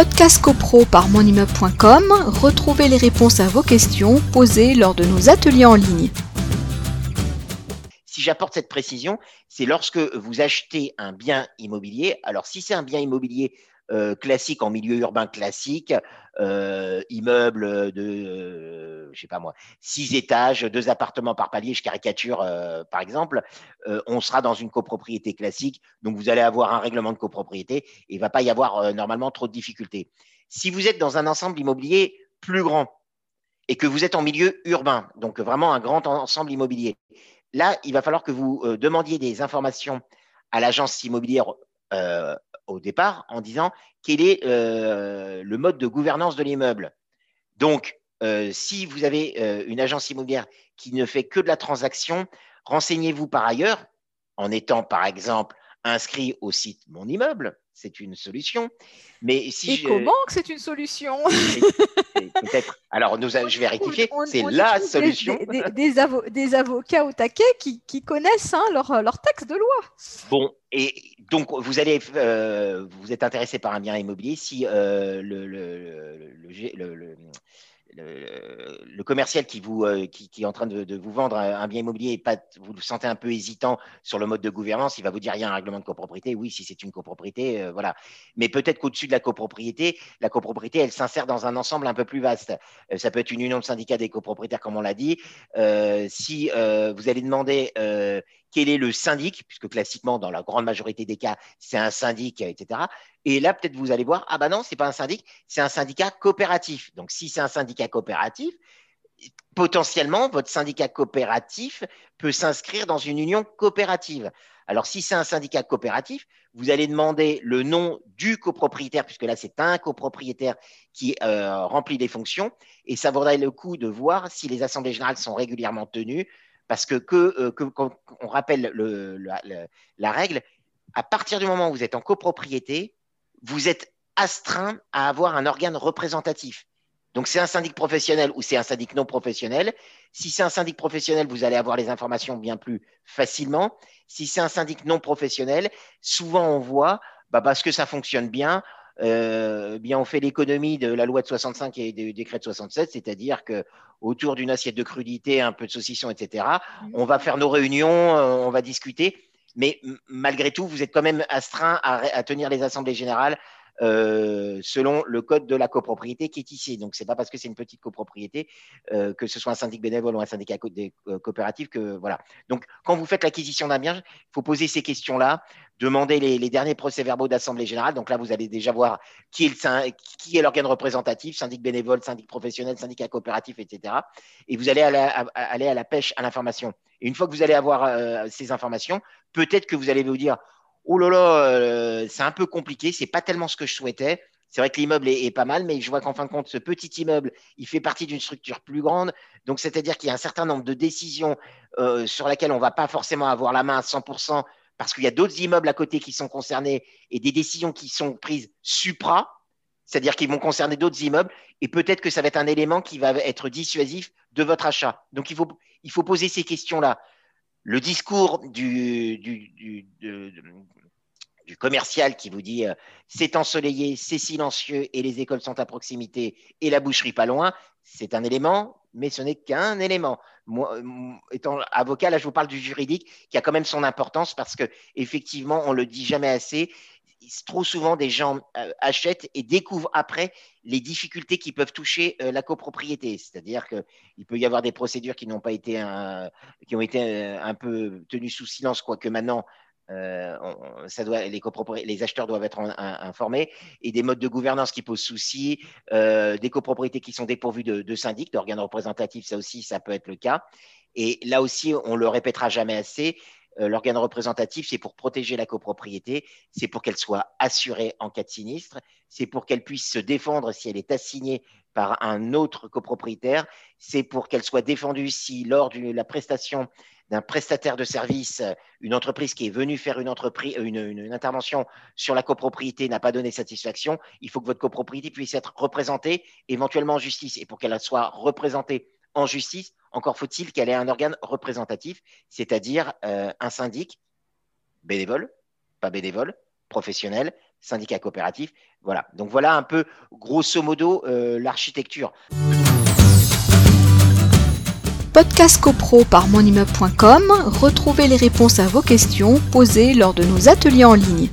podcast copro par monimmeuble.com, retrouvez les réponses à vos questions posées lors de nos ateliers en ligne. Si j'apporte cette précision, c'est lorsque vous achetez un bien immobilier. Alors, si c'est un bien immobilier euh, classique en milieu urbain classique, euh, immeuble de, euh, je sais pas moi, six étages, deux appartements par palier, je caricature par exemple, on sera dans une copropriété classique, donc vous allez avoir un règlement de copropriété et il ne va pas y avoir normalement trop de difficultés. Si vous êtes dans un ensemble immobilier plus grand et que vous êtes en milieu urbain, donc vraiment un grand ensemble immobilier, là, il va falloir que vous demandiez des informations à l'agence immobilière au départ en disant quel est euh, le mode de gouvernance de l'immeuble. Donc, euh, si vous avez euh, une agence immobilière qui ne fait que de la transaction, renseignez-vous par ailleurs en étant, par exemple, inscrit au site Mon Immeuble, c'est une solution. Mais si comment que c'est une solution? Peut-être. Alors, nous, je vais rectifier. C'est la solution. Des, avocats au taquet qui, connaissent hein, leur, leur, texte de loi. Bon, et donc vous allez, euh, vous êtes intéressé par un bien immobilier si euh, le, le, le le, commercial qui, vous, euh, qui, est en train de, vous vendre un, bien immobilier et pas, vous le sentez un peu hésitant sur le mode de gouvernance, il va vous dire il y a un règlement de copropriété. Oui, si c'est une copropriété, euh, voilà. Mais peut-être qu'au-dessus de la copropriété, la copropriété, elle s'insère dans un ensemble un peu plus vaste. Euh, ça peut être une union de syndicats des copropriétaires, comme on l'a dit. si vous allez demander quel est le syndic, puisque classiquement, dans la grande majorité des cas, c'est un syndic, etc. Et là, peut-être vous allez voir, ah ben non, c'est pas un syndic, c'est un syndicat coopératif. Donc, si c'est un syndicat coopératif, potentiellement, votre syndicat coopératif peut s'inscrire dans une union coopérative. Alors, si c'est un syndicat coopératif, vous allez demander le nom du copropriétaire, puisque là, c'est un copropriétaire qui euh, remplit des fonctions, et ça vaudrait le coup de voir si les assemblées générales sont régulièrement tenues, parce que, que, euh, quand on rappelle la, règle, à partir du moment où vous êtes en copropriété, vous êtes astreint à avoir un organe représentatif. Donc, c'est un syndic professionnel ou c'est un syndic non professionnel. Si c'est un syndic professionnel, vous allez avoir les informations bien plus facilement. Si c'est un syndic non professionnel, souvent on voit, bah parce que ça fonctionne bien, euh, bien on fait l'économie de la loi de 65 et du décret de 67, c'est-à-dire que autour d'une assiette de crudité, un peu de saucisson, etc., on va faire nos réunions, euh, on va discuter. Mais malgré tout, vous êtes quand même astreint à tenir les assemblées générales euh, selon le code de la copropriété qui est ici. Donc, ce n'est pas parce que c'est une petite copropriété, euh, que ce soit un syndic bénévole ou un syndicat euh, coopératif, que voilà. Donc, quand vous faites l'acquisition d'un bien, il faut poser ces questions-là, demander les, derniers procès-verbaux d'assemblée générale. Donc là, vous allez déjà voir qui est l'organe représentatif, syndic bénévole, syndic professionnel, syndicat coopératif, etc. Et vous allez aller à, la pêche à l'information. Et une fois que vous allez avoir ces informations, peut-être que vous allez vous dire oh là là, euh, c'est un peu compliqué, c'est pas tellement ce que je souhaitais. C'est vrai que l'immeuble est, pas mal, mais je vois qu'en fin de compte, ce petit immeuble, il fait partie d'une structure plus grande. Donc, c'est-à-dire qu'il y a un certain nombre de décisions euh, sur lesquelles on ne va pas forcément avoir la main à 100% parce qu'il y a d'autres immeubles à côté qui sont concernés et des décisions qui sont prises supra, c'est-à-dire qu'ils vont concerner d'autres immeubles. Et peut-être que ça va être un élément qui va être dissuasif de votre achat. Donc, il faut, il faut poser ces questions-là le discours du, commercial qui vous dit euh, c'est ensoleillé, c'est silencieux et les écoles sont à proximité et la boucherie pas loin, c'est un élément, mais ce n'est qu'un élément. Moi, euh, étant avocat, là, je vous parle du juridique qui a quand même son importance parce que effectivement, on le dit jamais assez trop souvent, des gens euh, achètent et découvrent après les difficultés qui peuvent toucher euh, la copropriété. C'est-à-dire qu'il peut y avoir des procédures qui n'ont pas été, un, qui ont été euh, un peu tenues sous silence, quoique maintenant, ça doit, les, les, acheteurs doivent être informés, et des modes de gouvernance qui posent souci, des copropriétés qui sont dépourvues de, de d'organes représentatifs, ça aussi, ça peut être le cas. Et là aussi, on le répétera jamais assez, euh, l'organe représentatif, c'est pour protéger la copropriété, c'est pour qu'elle soit assurée en cas de sinistre, c'est pour qu'elle puisse se défendre si elle est assignée par un autre copropriétaire, c'est pour qu'elle soit défendue si lors de la prestation d'un prestataire de service, une entreprise qui est venue faire une, entreprise, une, intervention sur la copropriété n'a pas donné satisfaction, il faut que votre copropriété puisse être représentée éventuellement en justice. Et pour qu'elle soit représentée en justice, encore faut-il qu'elle ait un organe représentatif, c'est-à-dire euh, un syndic bénévole, pas bénévole, professionnel, syndicat coopératif. Voilà. Donc voilà un peu, grosso modo, l'architecture. Podcast CoPro par monimmeuble.com, retrouvez les réponses à vos questions posées lors de nos ateliers en ligne.